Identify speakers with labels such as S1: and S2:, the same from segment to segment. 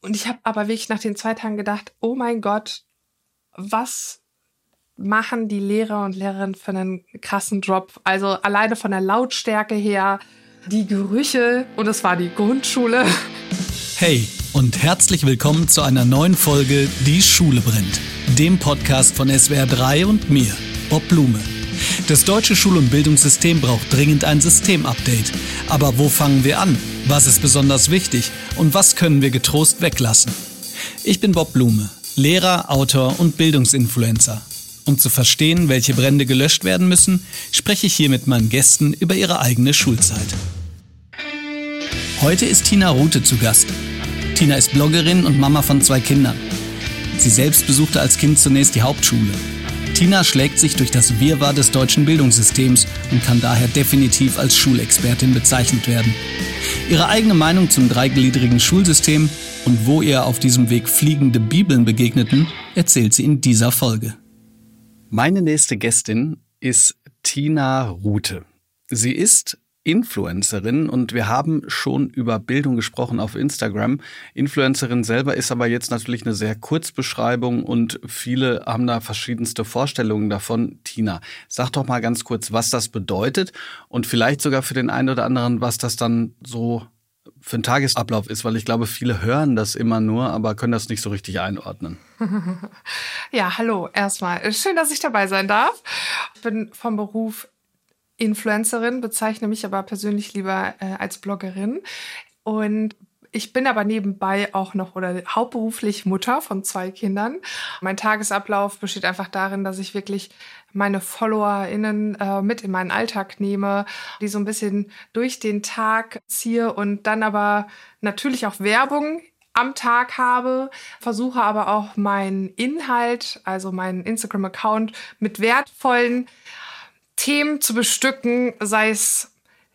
S1: Und ich habe aber wirklich nach den zwei Tagen gedacht, oh mein Gott, was machen die Lehrer und Lehrerinnen für einen krassen Drop? Also alleine von der Lautstärke her, die Gerüche und es war die Grundschule.
S2: Hey und herzlich willkommen zu einer neuen Folge Die Schule brennt, dem Podcast von SWR 3 und mir, Bob Blume. Das deutsche Schul- und Bildungssystem braucht dringend ein Systemupdate. Aber wo fangen wir an? Was ist besonders wichtig? Und was können wir getrost weglassen? Ich bin Bob Blume, Lehrer, Autor und Bildungsinfluencer. Um zu verstehen, welche Brände gelöscht werden müssen, spreche ich hier mit meinen Gästen über ihre eigene Schulzeit. Heute ist Tina Rute zu Gast. Tina ist Bloggerin und Mama von zwei Kindern. Sie selbst besuchte als Kind zunächst die Hauptschule. Tina schlägt sich durch das Wirrwarr des deutschen Bildungssystems und kann daher definitiv als Schulexpertin bezeichnet werden. Ihre eigene Meinung zum dreigliedrigen Schulsystem und wo ihr auf diesem Weg fliegende Bibeln begegneten, erzählt sie in dieser Folge. Meine nächste Gästin ist Tina Rute. Sie ist Influencerin und wir haben schon über Bildung gesprochen auf Instagram. Influencerin selber ist aber jetzt natürlich eine sehr Kurzbeschreibung und viele haben da verschiedenste Vorstellungen davon. Tina, sag doch mal ganz kurz, was das bedeutet und vielleicht sogar für den einen oder anderen, was das dann so für ein Tagesablauf ist, weil ich glaube, viele hören das immer nur, aber können das nicht so richtig einordnen.
S1: Ja, hallo erstmal. Schön, dass ich dabei sein darf. Ich bin vom Beruf Influencerin, bezeichne mich aber persönlich lieber äh, als Bloggerin. Und ich bin aber nebenbei auch noch oder hauptberuflich Mutter von zwei Kindern. Mein Tagesablauf besteht einfach darin, dass ich wirklich meine FollowerInnen äh, mit in meinen Alltag nehme, die so ein bisschen durch den Tag ziehe und dann aber natürlich auch Werbung am Tag habe, versuche aber auch meinen Inhalt, also meinen Instagram-Account mit wertvollen Themen zu bestücken, sei es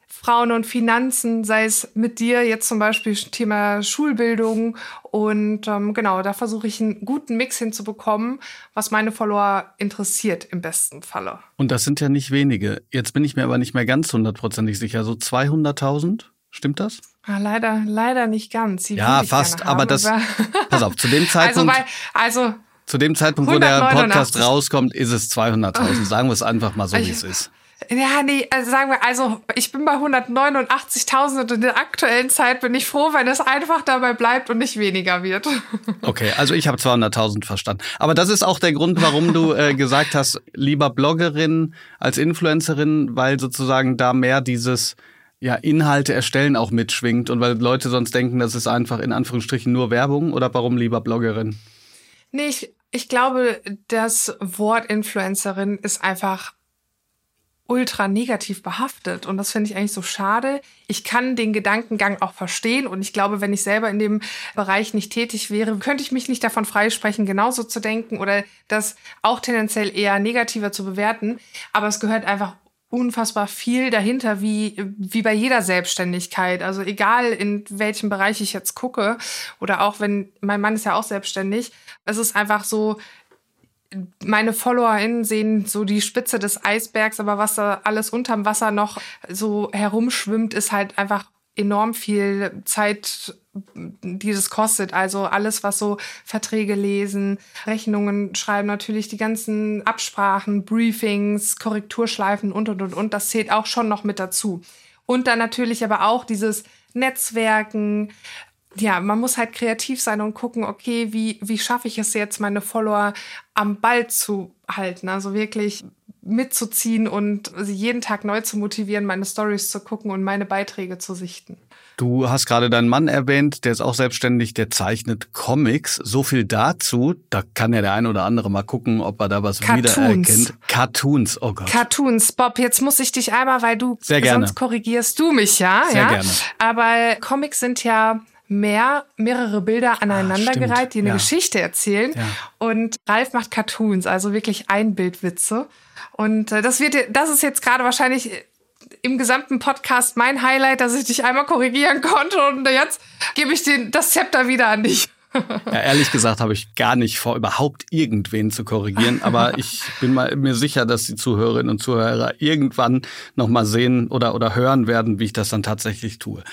S1: Frauen und Finanzen, sei es mit dir jetzt zum Beispiel Thema Schulbildung. Und ähm, genau, da versuche ich einen guten Mix hinzubekommen, was meine Follower interessiert im besten Falle.
S2: Und das sind ja nicht wenige. Jetzt bin ich mir aber nicht mehr ganz hundertprozentig sicher. So 200.000? Stimmt das?
S1: Ah, leider, leider nicht ganz.
S2: Sie ja, fast, aber das. pass auf, zu dem also Zeitpunkt.
S1: Also, bei, also
S2: zu dem Zeitpunkt, wo der Podcast rauskommt, ist es 200.000. Sagen wir es einfach mal so, wie es ist.
S1: Ja, nee, also sagen wir, also ich bin bei 189.000 und in der aktuellen Zeit bin ich froh, wenn es einfach dabei bleibt und nicht weniger wird.
S2: Okay, also ich habe 200.000 verstanden. Aber das ist auch der Grund, warum du äh, gesagt hast, lieber Bloggerin als Influencerin, weil sozusagen da mehr dieses ja, Inhalte erstellen auch mitschwingt und weil Leute sonst denken, das ist einfach in Anführungsstrichen nur Werbung oder warum lieber Bloggerin?
S1: Nee, ich, ich glaube, das Wort Influencerin ist einfach ultra negativ behaftet und das finde ich eigentlich so schade. Ich kann den Gedankengang auch verstehen und ich glaube, wenn ich selber in dem Bereich nicht tätig wäre, könnte ich mich nicht davon freisprechen, genauso zu denken oder das auch tendenziell eher negativer zu bewerten. Aber es gehört einfach unfassbar viel dahinter, wie, wie bei jeder Selbstständigkeit. Also egal, in welchem Bereich ich jetzt gucke oder auch wenn, mein Mann ist ja auch selbstständig, es ist einfach so, meine FollowerInnen sehen so die Spitze des Eisbergs, aber was da alles unterm Wasser noch so herumschwimmt, ist halt einfach enorm viel Zeit, die das kostet. Also alles, was so Verträge lesen, Rechnungen schreiben, natürlich die ganzen Absprachen, Briefings, Korrekturschleifen und, und, und, und. Das zählt auch schon noch mit dazu. Und dann natürlich aber auch dieses Netzwerken. Ja, man muss halt kreativ sein und gucken, okay, wie, wie schaffe ich es jetzt, meine Follower am Ball zu halten? Also wirklich mitzuziehen und sie jeden Tag neu zu motivieren, meine Stories zu gucken und meine Beiträge zu sichten.
S2: Du hast gerade deinen Mann erwähnt, der ist auch selbstständig, der zeichnet Comics. So viel dazu, da kann ja der ein oder andere mal gucken, ob er da was Cartoons. wiedererkennt. Cartoons, oh Gott.
S1: Cartoons, Bob, jetzt muss ich dich einmal, weil du
S2: Sehr gerne.
S1: sonst korrigierst du mich ja.
S2: Sehr
S1: ja?
S2: gerne.
S1: Aber Comics sind ja mehr, mehrere Bilder aneinandergereiht, ah, die eine ja. Geschichte erzählen. Ja. Und Ralf macht Cartoons, also wirklich Einbildwitze. Und äh, das wird, das ist jetzt gerade wahrscheinlich im gesamten Podcast mein Highlight, dass ich dich einmal korrigieren konnte. Und jetzt gebe ich den, das Zepter wieder an dich.
S2: Ja, ehrlich gesagt habe ich gar nicht vor, überhaupt irgendwen zu korrigieren, aber ich bin mal mir sicher, dass die Zuhörerinnen und Zuhörer irgendwann nochmal sehen oder, oder hören werden, wie ich das dann tatsächlich tue.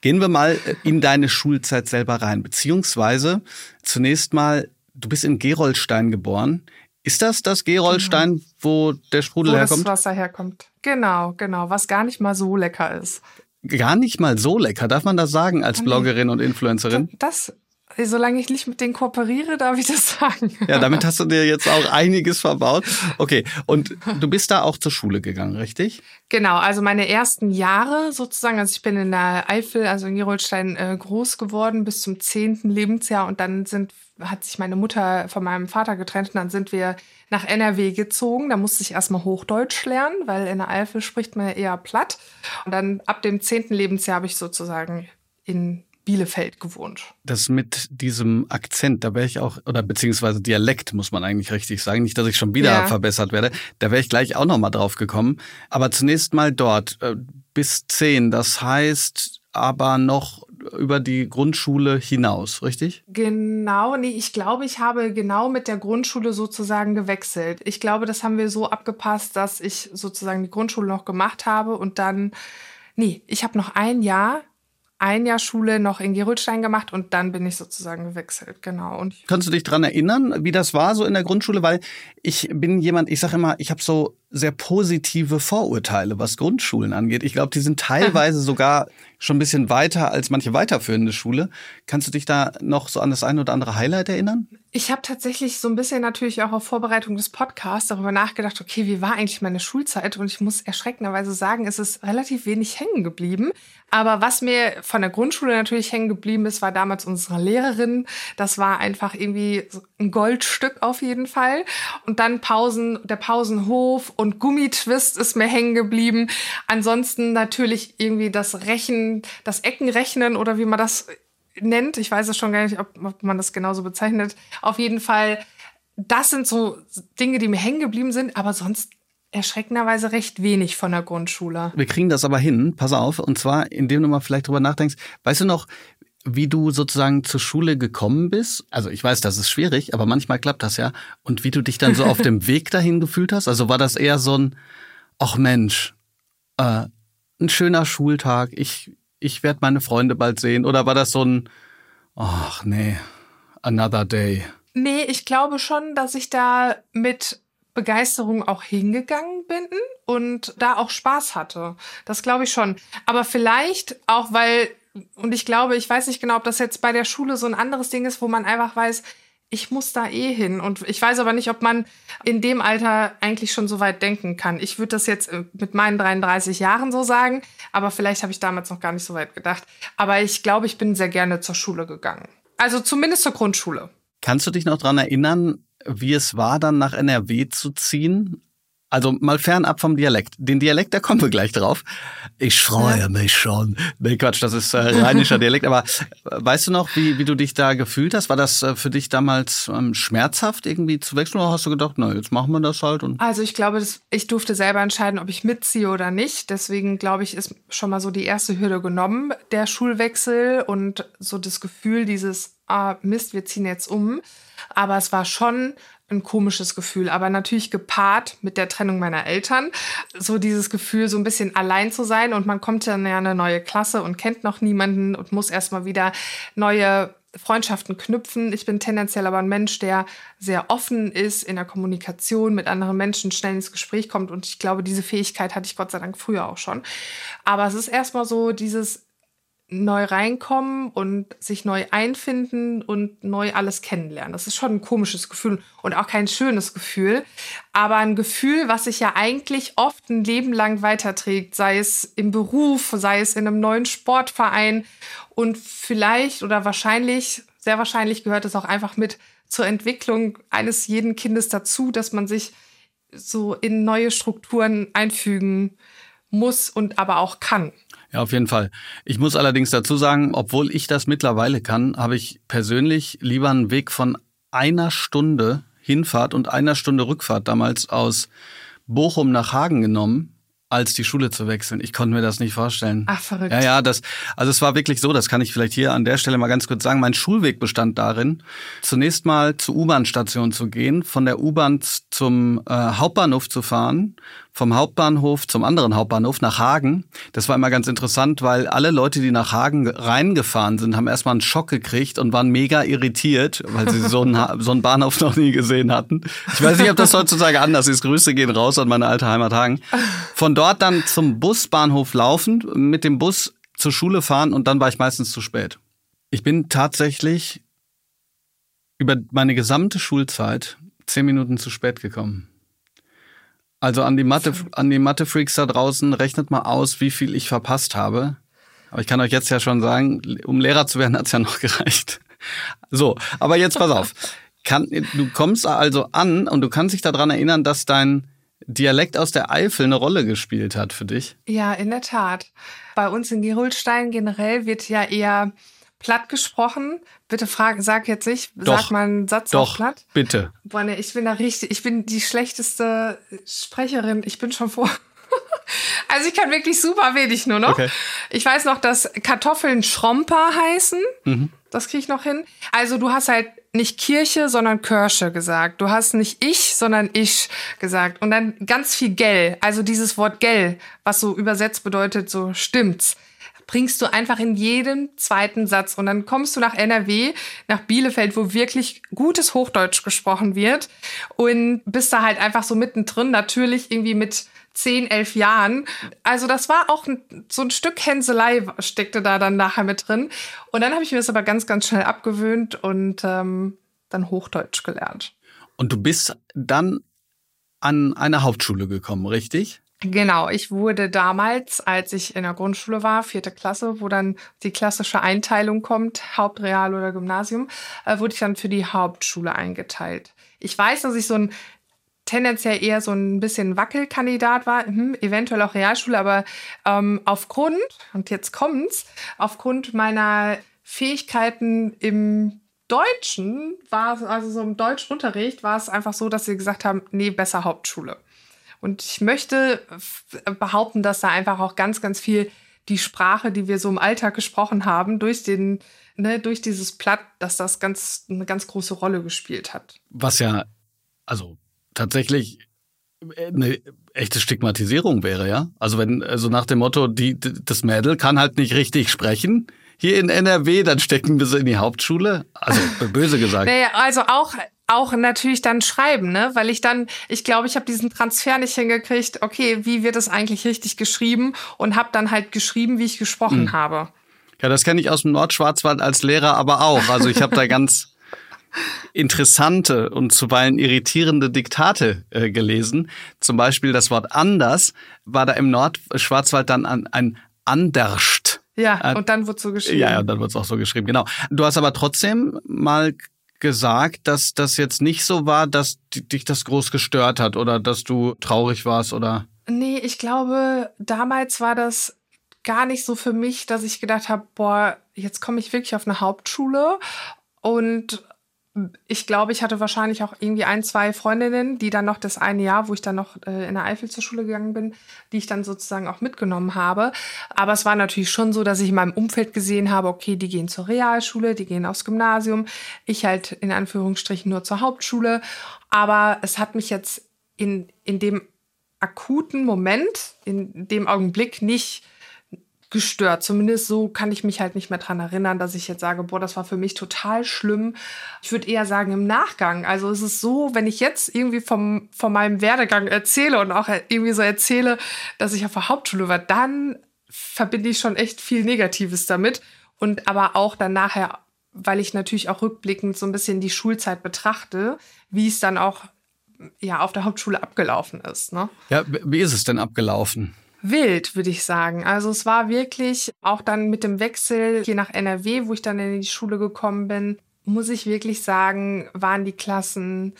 S2: Gehen wir mal in deine Schulzeit selber rein, beziehungsweise zunächst mal, du bist in Gerolstein geboren. Ist das das Gerolstein, genau. wo der Sprudel
S1: wo
S2: herkommt?
S1: Wo das Wasser herkommt. Genau, genau, was gar nicht mal so lecker ist.
S2: Gar nicht mal so lecker, darf man das sagen als Bloggerin und Influencerin?
S1: Das, solange ich nicht mit denen kooperiere, darf ich das sagen.
S2: Ja, damit hast du dir jetzt auch einiges verbaut. Okay, und du bist da auch zur Schule gegangen, richtig?
S1: Genau, also meine ersten Jahre sozusagen, also ich bin in der Eifel, also in Gerolstein, äh, groß geworden bis zum zehnten Lebensjahr und dann sind hat sich meine Mutter von meinem Vater getrennt und dann sind wir nach NRW gezogen. Da musste ich erstmal Hochdeutsch lernen, weil in der Eifel spricht man eher platt. Und dann ab dem zehnten Lebensjahr habe ich sozusagen in Bielefeld gewohnt.
S2: Das mit diesem Akzent, da wäre ich auch, oder beziehungsweise Dialekt muss man eigentlich richtig sagen, nicht, dass ich schon wieder ja. verbessert werde, da wäre ich gleich auch nochmal drauf gekommen. Aber zunächst mal dort, äh, bis zehn, das heißt aber noch über die Grundschule hinaus, richtig?
S1: Genau, nee, ich glaube, ich habe genau mit der Grundschule sozusagen gewechselt. Ich glaube, das haben wir so abgepasst, dass ich sozusagen die Grundschule noch gemacht habe und dann, nee, ich habe noch ein Jahr ein Jahr Schule noch in Gerolstein gemacht und dann bin ich sozusagen gewechselt, genau. Und
S2: Kannst du dich dran erinnern, wie das war so in der Grundschule? Weil ich bin jemand, ich sage immer, ich habe so sehr positive Vorurteile, was Grundschulen angeht. Ich glaube, die sind teilweise sogar schon ein bisschen weiter als manche weiterführende Schule. Kannst du dich da noch so an das eine oder andere Highlight erinnern?
S1: Ich habe tatsächlich so ein bisschen natürlich auch auf Vorbereitung des Podcasts darüber nachgedacht, okay, wie war eigentlich meine Schulzeit? Und ich muss erschreckenderweise sagen, es ist relativ wenig hängen geblieben. Aber was mir von der Grundschule natürlich hängen geblieben ist, war damals unsere Lehrerin. Das war einfach irgendwie ein Goldstück auf jeden Fall. Und dann Pausen, der Pausenhof und Gummitwist ist mir hängen geblieben. Ansonsten natürlich irgendwie das Rechen, das Eckenrechnen oder wie man das nennt. Ich weiß es schon gar nicht, ob, ob man das genauso bezeichnet. Auf jeden Fall, das sind so Dinge, die mir hängen geblieben sind, aber sonst erschreckenderweise recht wenig von der Grundschule.
S2: Wir kriegen das aber hin, pass auf, und zwar, indem du mal vielleicht drüber nachdenkst, weißt du noch, wie du sozusagen zur Schule gekommen bist? Also ich weiß, das ist schwierig, aber manchmal klappt das ja. Und wie du dich dann so auf dem Weg dahin gefühlt hast? Also war das eher so ein, ach Mensch, äh, ein schöner Schultag, ich, ich werde meine Freunde bald sehen? Oder war das so ein, ach nee, another day?
S1: Nee, ich glaube schon, dass ich da mit Begeisterung auch hingegangen bin und da auch Spaß hatte. Das glaube ich schon. Aber vielleicht auch, weil, und ich glaube, ich weiß nicht genau, ob das jetzt bei der Schule so ein anderes Ding ist, wo man einfach weiß, ich muss da eh hin. Und ich weiß aber nicht, ob man in dem Alter eigentlich schon so weit denken kann. Ich würde das jetzt äh, mit meinen 33 Jahren so sagen, aber vielleicht habe ich damals noch gar nicht so weit gedacht. Aber ich glaube, ich bin sehr gerne zur Schule gegangen. Also zumindest zur Grundschule.
S2: Kannst du dich noch dran erinnern, wie es war, dann nach NRW zu ziehen? Also mal fernab vom Dialekt. Den Dialekt, da kommen wir gleich drauf. Ich freue mich schon. Nee, Quatsch, das ist äh, rheinischer Dialekt. Aber äh, weißt du noch, wie, wie du dich da gefühlt hast? War das äh, für dich damals ähm, schmerzhaft, irgendwie zu wechseln? Oder hast du gedacht, na, jetzt machen wir das halt? Und
S1: also ich glaube, das, ich durfte selber entscheiden, ob ich mitziehe oder nicht. Deswegen glaube ich, ist schon mal so die erste Hürde genommen, der Schulwechsel und so das Gefühl dieses, ah, Mist, wir ziehen jetzt um. Aber es war schon ein komisches Gefühl, aber natürlich gepaart mit der Trennung meiner Eltern. So dieses Gefühl, so ein bisschen allein zu sein und man kommt dann ja in eine neue Klasse und kennt noch niemanden und muss erstmal wieder neue Freundschaften knüpfen. Ich bin tendenziell aber ein Mensch, der sehr offen ist in der Kommunikation mit anderen Menschen, schnell ins Gespräch kommt und ich glaube, diese Fähigkeit hatte ich Gott sei Dank früher auch schon. Aber es ist erstmal so dieses neu reinkommen und sich neu einfinden und neu alles kennenlernen. Das ist schon ein komisches Gefühl und auch kein schönes Gefühl, aber ein Gefühl, was sich ja eigentlich oft ein Leben lang weiterträgt, sei es im Beruf, sei es in einem neuen Sportverein und vielleicht oder wahrscheinlich, sehr wahrscheinlich gehört es auch einfach mit zur Entwicklung eines jeden Kindes dazu, dass man sich so in neue Strukturen einfügen muss und aber auch kann.
S2: Ja, auf jeden Fall. Ich muss allerdings dazu sagen, obwohl ich das mittlerweile kann, habe ich persönlich lieber einen Weg von einer Stunde Hinfahrt und einer Stunde Rückfahrt damals aus Bochum nach Hagen genommen, als die Schule zu wechseln. Ich konnte mir das nicht vorstellen.
S1: Ach, verrückt.
S2: Ja, ja, das, also es war wirklich so, das kann ich vielleicht hier an der Stelle mal ganz kurz sagen. Mein Schulweg bestand darin, zunächst mal zur U-Bahn-Station zu gehen, von der U-Bahn zum äh, Hauptbahnhof zu fahren, vom Hauptbahnhof zum anderen Hauptbahnhof nach Hagen. Das war immer ganz interessant, weil alle Leute, die nach Hagen reingefahren sind, haben erstmal einen Schock gekriegt und waren mega irritiert, weil sie so einen, so einen Bahnhof noch nie gesehen hatten. Ich weiß nicht, ob das heutzutage anders ist. Grüße gehen raus an meine alte Heimat Hagen. Von dort dann zum Busbahnhof laufen, mit dem Bus zur Schule fahren und dann war ich meistens zu spät. Ich bin tatsächlich über meine gesamte Schulzeit zehn Minuten zu spät gekommen. Also an die Mathe, an die Mathe-Freaks da draußen, rechnet mal aus, wie viel ich verpasst habe. Aber ich kann euch jetzt ja schon sagen, um Lehrer zu werden, hat's ja noch gereicht. So, aber jetzt pass auf. Kann, du kommst also an und du kannst dich daran erinnern, dass dein Dialekt aus der Eifel eine Rolle gespielt hat für dich?
S1: Ja, in der Tat. Bei uns in Gerolstein generell wird ja eher platt gesprochen. Bitte frag, sag jetzt nicht,
S2: doch,
S1: sag mal einen Satz
S2: doch,
S1: platt.
S2: bitte.
S1: Boah, nee, ich bin da richtig, ich bin die schlechteste Sprecherin. Ich bin schon vor. Also ich kann wirklich super wenig nur noch.
S2: Okay.
S1: Ich weiß noch, dass Kartoffeln Schromper heißen.
S2: Mhm.
S1: Das kriege ich noch hin. Also du hast halt nicht Kirche, sondern Kirsche gesagt. Du hast nicht ich, sondern ich gesagt. Und dann ganz viel Gell. Also dieses Wort Gell, was so übersetzt bedeutet, so stimmt's bringst du einfach in jedem zweiten Satz. Und dann kommst du nach NRW, nach Bielefeld, wo wirklich gutes Hochdeutsch gesprochen wird und bist da halt einfach so mittendrin, natürlich irgendwie mit zehn, elf Jahren. Also das war auch so ein Stück Hänselei steckte da dann nachher mit drin. Und dann habe ich mir das aber ganz, ganz schnell abgewöhnt und ähm, dann Hochdeutsch gelernt.
S2: Und du bist dann an eine Hauptschule gekommen, richtig?
S1: Genau, ich wurde damals, als ich in der Grundschule war, vierte Klasse, wo dann die klassische Einteilung kommt, Hauptreal oder Gymnasium, äh, wurde ich dann für die Hauptschule eingeteilt. Ich weiß, dass ich so ein tendenziell eher so ein bisschen Wackelkandidat war, hm, eventuell auch Realschule, aber ähm, aufgrund, und jetzt kommt's, aufgrund meiner Fähigkeiten im Deutschen war es, also so im Deutschunterricht war es einfach so, dass sie gesagt haben, nee, besser Hauptschule. Und ich möchte behaupten, dass da einfach auch ganz, ganz viel die Sprache, die wir so im Alltag gesprochen haben, durch den, ne, durch dieses Platt, dass das ganz, eine ganz große Rolle gespielt hat.
S2: Was ja, also tatsächlich eine echte Stigmatisierung wäre, ja. Also wenn, also nach dem Motto, die, das Mädel kann halt nicht richtig sprechen. Hier in NRW, dann stecken wir sie in die Hauptschule. Also böse gesagt.
S1: Naja, also auch, auch natürlich dann schreiben, ne? Weil ich dann, ich glaube, ich habe diesen Transfer nicht hingekriegt, okay, wie wird es eigentlich richtig geschrieben und habe dann halt geschrieben, wie ich gesprochen mhm. habe.
S2: Ja, das kenne ich aus dem Nordschwarzwald als Lehrer aber auch. Also ich habe da ganz interessante und zuweilen irritierende Diktate äh, gelesen. Zum Beispiel das Wort anders war da im Nordschwarzwald dann ein, ein anderscht.
S1: Ja, äh, und dann wird so geschrieben.
S2: Ja, ja, dann wird es auch so geschrieben, genau. Du hast aber trotzdem mal gesagt, dass das jetzt nicht so war, dass dich das groß gestört hat oder dass du traurig warst oder?
S1: Nee, ich glaube, damals war das gar nicht so für mich, dass ich gedacht habe, boah, jetzt komme ich wirklich auf eine Hauptschule und ich glaube, ich hatte wahrscheinlich auch irgendwie ein, zwei Freundinnen, die dann noch das eine Jahr, wo ich dann noch äh, in der Eifel zur Schule gegangen bin, die ich dann sozusagen auch mitgenommen habe. Aber es war natürlich schon so, dass ich in meinem Umfeld gesehen habe, okay, die gehen zur Realschule, die gehen aufs Gymnasium, ich halt in Anführungsstrichen nur zur Hauptschule. Aber es hat mich jetzt in, in dem akuten Moment, in dem Augenblick nicht gestört. Zumindest so kann ich mich halt nicht mehr dran erinnern, dass ich jetzt sage, boah, das war für mich total schlimm. Ich würde eher sagen im Nachgang. Also es ist so, wenn ich jetzt irgendwie vom, von meinem Werdegang erzähle und auch irgendwie so erzähle, dass ich auf der Hauptschule war, dann verbinde ich schon echt viel Negatives damit. Und aber auch dann nachher, weil ich natürlich auch rückblickend so ein bisschen die Schulzeit betrachte, wie es dann auch ja auf der Hauptschule abgelaufen ist. Ne?
S2: Ja, wie ist es denn abgelaufen?
S1: Wild, würde ich sagen. Also es war wirklich auch dann mit dem Wechsel hier nach NRW, wo ich dann in die Schule gekommen bin, muss ich wirklich sagen, waren die Klassen,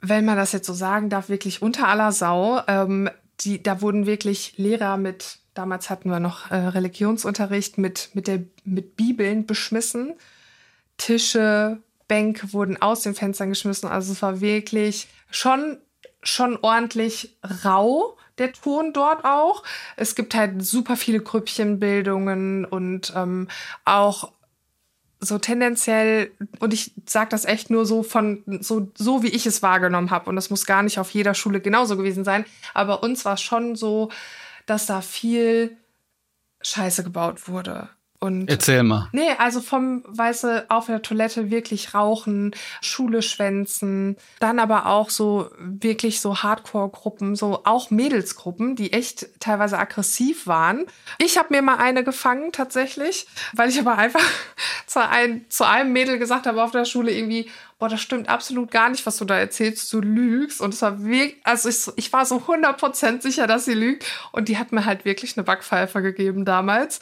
S1: wenn man das jetzt so sagen darf, wirklich unter aller Sau. Ähm, die, da wurden wirklich Lehrer mit, damals hatten wir noch äh, Religionsunterricht, mit, mit, der, mit Bibeln beschmissen. Tische, Bänke wurden aus den Fenstern geschmissen. Also es war wirklich schon, schon ordentlich rau der Ton dort auch. Es gibt halt super viele Grüppchenbildungen und ähm, auch so tendenziell, und ich sage das echt nur so von, so, so wie ich es wahrgenommen habe, und das muss gar nicht auf jeder Schule genauso gewesen sein, aber uns war schon so, dass da viel Scheiße gebaut wurde. Und
S2: Erzähl mal.
S1: Nee, also vom weiße auf der Toilette wirklich rauchen, Schule schwänzen, dann aber auch so wirklich so Hardcore-Gruppen, so auch Mädelsgruppen, die echt teilweise aggressiv waren. Ich habe mir mal eine gefangen tatsächlich, weil ich aber einfach zu, ein, zu einem Mädel gesagt habe auf der Schule irgendwie, boah, das stimmt absolut gar nicht, was du da erzählst, du lügst. Und es war wirklich, also ich, ich war so 100% sicher, dass sie lügt. Und die hat mir halt wirklich eine Backpfeife gegeben damals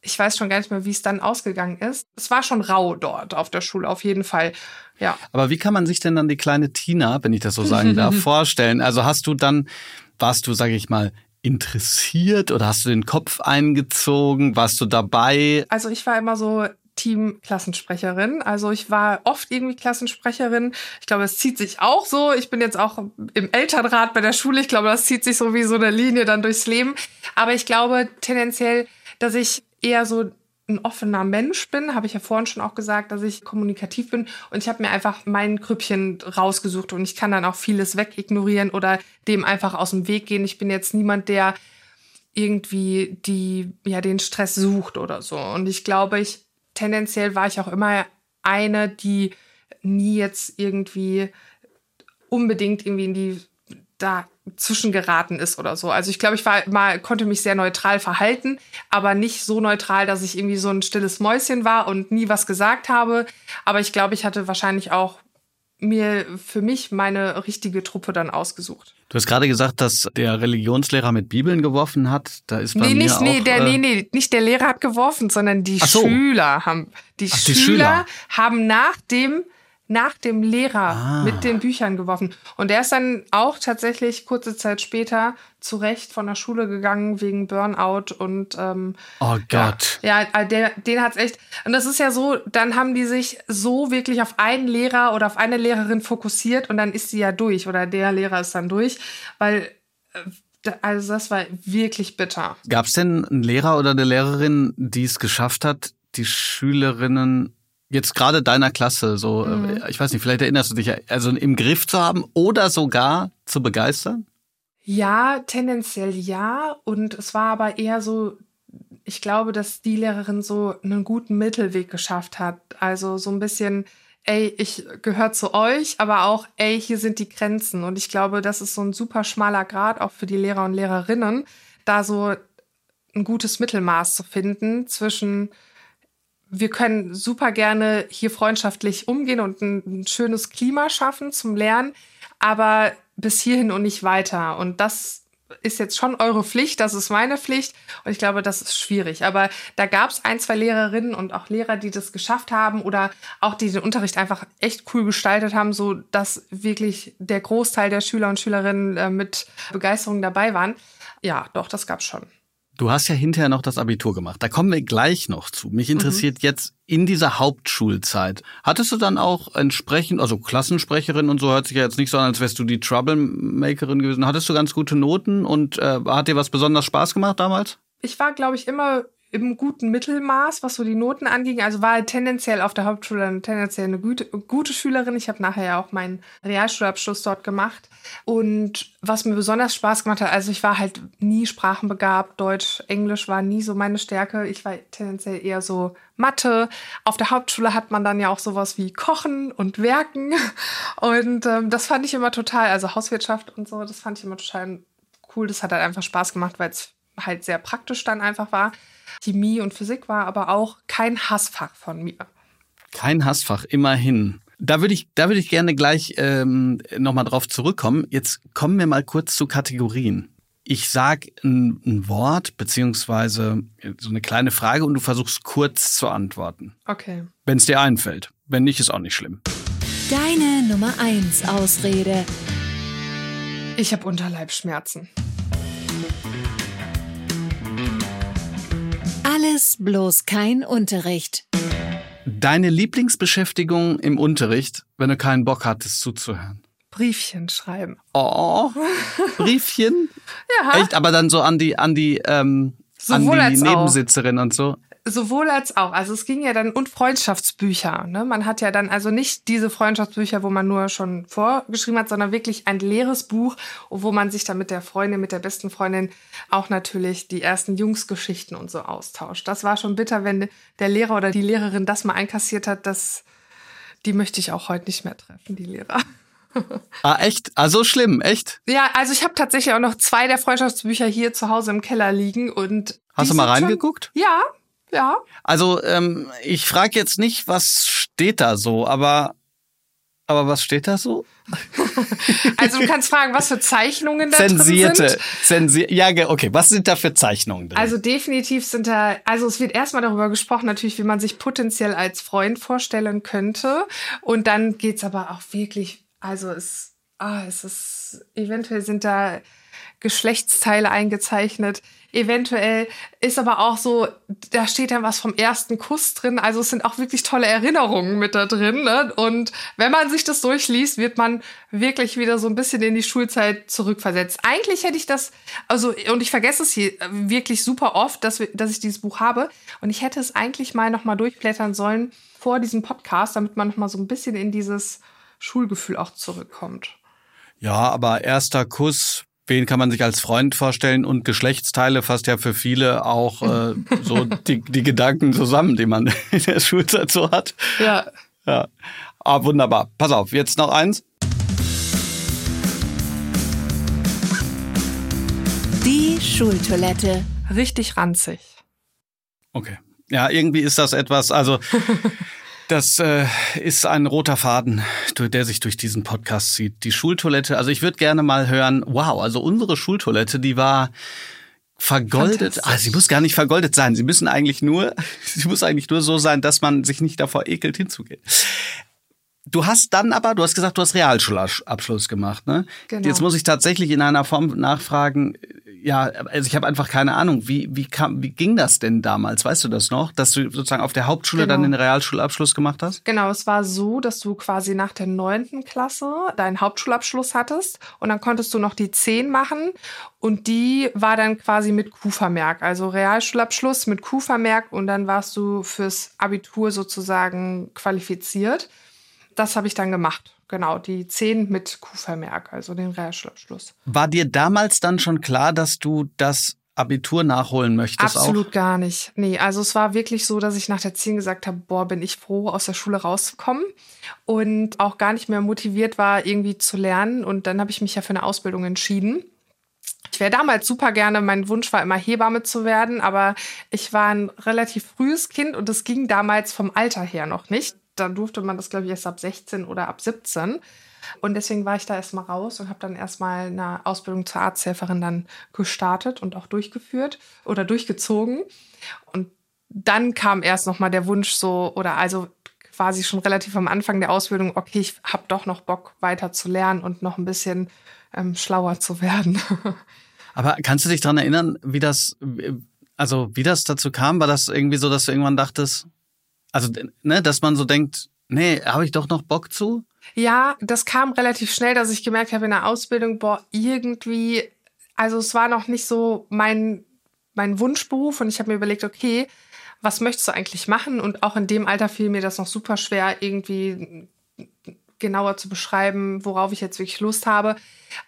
S1: ich weiß schon gar nicht mehr, wie es dann ausgegangen ist. Es war schon rau dort auf der Schule, auf jeden Fall. Ja.
S2: Aber wie kann man sich denn dann die kleine Tina, wenn ich das so sagen darf, vorstellen? Also hast du dann, warst du, sage ich mal, interessiert oder hast du den Kopf eingezogen? Warst du dabei?
S1: Also ich war immer so Team-Klassensprecherin. Also ich war oft irgendwie Klassensprecherin. Ich glaube, es zieht sich auch so. Ich bin jetzt auch im Elternrat bei der Schule. Ich glaube, das zieht sich so wie so eine Linie dann durchs Leben. Aber ich glaube tendenziell, dass ich eher so ein offener Mensch bin, habe ich ja vorhin schon auch gesagt, dass ich kommunikativ bin und ich habe mir einfach mein Grüppchen rausgesucht und ich kann dann auch vieles wegignorieren oder dem einfach aus dem Weg gehen. Ich bin jetzt niemand, der irgendwie die ja den Stress sucht oder so und ich glaube, ich tendenziell war ich auch immer eine, die nie jetzt irgendwie unbedingt irgendwie in die da zwischengeraten ist oder so. Also ich glaube, ich war mal, konnte mich sehr neutral verhalten, aber nicht so neutral, dass ich irgendwie so ein stilles Mäuschen war und nie was gesagt habe. Aber ich glaube, ich hatte wahrscheinlich auch mir für mich meine richtige Truppe dann ausgesucht.
S2: Du hast gerade gesagt, dass der Religionslehrer mit Bibeln geworfen hat. Da ist bei nee, mir
S1: nicht,
S2: auch,
S1: nee, der, äh, nee, nee, nicht der Lehrer hat geworfen, sondern die so. Schüler haben, die, Ach, Schüler, die Schüler haben nach dem nach dem Lehrer ah. mit den Büchern geworfen. Und der ist dann auch tatsächlich kurze Zeit später zurecht von der Schule gegangen wegen Burnout und ähm,
S2: Oh Gott.
S1: Ja, ja der, den hat's echt. Und das ist ja so, dann haben die sich so wirklich auf einen Lehrer oder auf eine Lehrerin fokussiert und dann ist sie ja durch oder der Lehrer ist dann durch, weil äh, also das war wirklich bitter.
S2: Gab es denn einen Lehrer oder eine Lehrerin, die es geschafft hat, die Schülerinnen jetzt gerade deiner Klasse, so, äh, mhm. ich weiß nicht, vielleicht erinnerst du dich, also im Griff zu haben oder sogar zu begeistern?
S1: Ja, tendenziell ja. Und es war aber eher so, ich glaube, dass die Lehrerin so einen guten Mittelweg geschafft hat. Also so ein bisschen, ey, ich gehöre zu euch, aber auch, ey, hier sind die Grenzen. Und ich glaube, das ist so ein super schmaler Grad auch für die Lehrer und Lehrerinnen, da so ein gutes Mittelmaß zu finden zwischen wir können super gerne hier freundschaftlich umgehen und ein, ein, schönes Klima schaffen zum Lernen, aber bis hierhin und nicht weiter. Und das ist jetzt schon eure Pflicht, das ist meine Pflicht und ich glaube, das ist schwierig. Aber da gab es ein, zwei Lehrerinnen und auch Lehrer, die das geschafft haben oder auch die den Unterricht einfach echt cool gestaltet haben, so dass wirklich der Großteil der Schüler und Schülerinnen äh, mit Begeisterung dabei waren. Ja, doch, das gab's schon.
S2: Du hast ja hinterher noch das Abitur gemacht. Da kommen wir gleich noch zu. Mich interessiert mhm. jetzt in dieser Hauptschulzeit. Hattest du dann auch entsprechend, also Klassensprecherin und so hört sich ja jetzt nicht so an, als wärst du die Troublemakerin gewesen. Hattest du ganz gute Noten und äh, hat dir was besonders Spaß gemacht damals?
S1: Ich war, glaube ich, immer im guten Mittelmaß, was so die Noten anging. Also war tendenziell auf der Hauptschule tendenziell eine gute, gute Schülerin. Ich habe nachher ja auch meinen Realschulabschluss dort gemacht. Und was mir besonders Spaß gemacht hat, also ich war halt nie sprachenbegabt. Deutsch, Englisch war nie so meine Stärke. Ich war tendenziell eher so Mathe. Auf der Hauptschule hat man dann ja auch sowas wie Kochen und Werken. Und ähm, das fand ich immer total, also Hauswirtschaft und so, das fand ich immer total cool. Das hat halt einfach Spaß gemacht, weil es halt sehr praktisch dann einfach war. Chemie und Physik war aber auch kein Hassfach von mir.
S2: Kein Hassfach, immerhin. Da würde ich, da würde ich gerne gleich ähm, nochmal drauf zurückkommen. Jetzt kommen wir mal kurz zu Kategorien. Ich sag ein, ein Wort beziehungsweise so eine kleine Frage und du versuchst kurz zu antworten.
S1: Okay.
S2: Wenn es dir einfällt. Wenn nicht, ist auch nicht schlimm.
S3: Deine Nummer 1 Ausrede.
S1: Ich habe Unterleibsschmerzen.
S3: Alles bloß kein Unterricht.
S2: Deine Lieblingsbeschäftigung im Unterricht, wenn du keinen Bock hattest zuzuhören?
S1: Briefchen schreiben.
S2: Oh, Briefchen?
S1: Ja.
S2: Echt? Aber dann so an die, an die, ähm, an die
S1: als auch.
S2: Nebensitzerin und so.
S1: Sowohl als auch. Also es ging ja dann und Freundschaftsbücher. Ne? Man hat ja dann also nicht diese Freundschaftsbücher, wo man nur schon vorgeschrieben hat, sondern wirklich ein leeres Buch, wo man sich dann mit der Freundin, mit der besten Freundin auch natürlich die ersten Jungsgeschichten und so austauscht. Das war schon bitter, wenn der Lehrer oder die Lehrerin das mal einkassiert hat. Das, die möchte ich auch heute nicht mehr treffen, die Lehrer.
S2: Ah, echt? Ah, so schlimm, echt?
S1: Ja, also ich habe tatsächlich auch noch zwei der Freundschaftsbücher hier zu Hause im Keller liegen und
S2: Hast du mal
S1: sind schon-
S2: reingeguckt?
S1: Ja, ja.
S2: Also, ähm, ich frage jetzt nicht, was steht da so, aber, aber was steht da so?
S1: Also du kannst fragen, was für Zeichnungen da drin
S2: Zensierte,
S1: sind.
S2: zensier ja, okay, was sind da für Zeichnungen drin?
S1: Also definitiv sind da, also es wird erstmal darüber gesprochen, natürlich, wie man sich potenziell als Freund vorstellen könnte. Und dann geht's aber auch wirklich, also es, ah, es ist, eventuell sind da Geschlechtsteile eingezeichnet. Eventuell ist aber auch so, da steht dann was vom ersten Kuss drin. Also es sind auch wirklich tolle Erinnerungen mit da drin. Ne? Und wenn man sich das durchliest, wird man wirklich wieder so ein bisschen in die Schulzeit zurückversetzt. Eigentlich hätte ich das, also, und ich vergesse es hier wirklich super oft, dass, wir, dass ich dieses Buch habe. Und ich hätte es eigentlich mal nochmal durchblättern sollen vor diesem Podcast, damit man nochmal so ein bisschen in dieses Schulgefühl auch zurückkommt.
S2: ja, aber erster Kuss, wen kann man sich als Freund vorstellen? Und Geschlechtsteile fasst ja für viele auch äh, so die, die Gedanken zusammen, die man in der Schulzeit so hat.
S1: Ja.
S2: Ja. Ah, wunderbar. Pass auf, jetzt noch eins.
S3: Die Schultoilette.
S1: Richtig ranzig.
S2: Okay. Ja, irgendwie ist das etwas, also das äh, ist ein roter Faden, der sich durch diesen Podcast zieht. Die Schultoilette, also ich würde gerne mal hören, wow, also unsere Schultoilette, die war vergoldet. Ah, sie muss gar nicht vergoldet sein. Sie müssen eigentlich nur, sie muss eigentlich nur so sein, dass man sich nicht davor ekelt hinzugehen. Du hast dann aber, du hast gesagt, du hast Realschulabschluss gemacht, ne?
S1: Genau.
S2: Jetzt muss ich tatsächlich in einer Form nachfragen, ja, also ich habe einfach keine Ahnung, wie, wie, kam, wie ging das denn damals? Weißt du das noch? Dass du sozusagen auf der Hauptschule
S1: Genau.
S2: dann den Realschulabschluss gemacht hast?
S1: Genau, es war so, dass du quasi nach der neunten Klasse deinen Hauptschulabschluss hattest und dann konntest du noch die 10 machen und die war dann quasi mit Q-Vermerk, also Realschulabschluss mit Q-Vermerk und dann warst du fürs Abitur sozusagen qualifiziert. Das habe ich dann gemacht. Genau, die 10 mit Q-Vermerk, also den Realschulabschluss.
S2: War dir damals dann schon klar, dass du das Abitur nachholen möchtest
S1: Absolut
S2: auch?
S1: gar nicht. Nee, also es war wirklich so, dass ich nach der 10 gesagt habe, boah, bin ich froh, aus der Schule rauszukommen und auch gar nicht mehr motiviert war, irgendwie zu lernen. Und dann habe ich mich ja für eine Ausbildung entschieden. Ich wäre damals super gerne, mein Wunsch war immer Hebamme zu werden, aber ich war ein relativ frühes Kind und es ging damals vom Alter her noch nicht. Da durfte man das, glaube ich, erst ab 16 oder ab 17. Und deswegen war ich da erstmal raus und habe dann erstmal eine Ausbildung zur Arzthelferin dann gestartet und auch durchgeführt oder durchgezogen. Und dann kam erst nochmal der Wunsch so, oder also quasi schon relativ am Anfang der Ausbildung, okay, ich habe doch noch Bock weiter zu lernen und noch ein bisschen ähm, schlauer zu werden.
S2: Aber kannst du dich dran erinnern, wie das, also wie das dazu kam? War das irgendwie so, dass du irgendwann dachtest, also ne, dass man so denkt, nee, habe ich doch noch Bock zu?
S1: Ja, das kam relativ schnell, dass ich gemerkt habe in der Ausbildung, boah, irgendwie, also es war noch nicht so mein, mein Wunschberuf und ich habe mir überlegt, okay, was möchtest du eigentlich machen? Und auch in dem Alter fiel mir das noch super schwer, irgendwie genauer zu beschreiben, worauf ich jetzt wirklich Lust habe.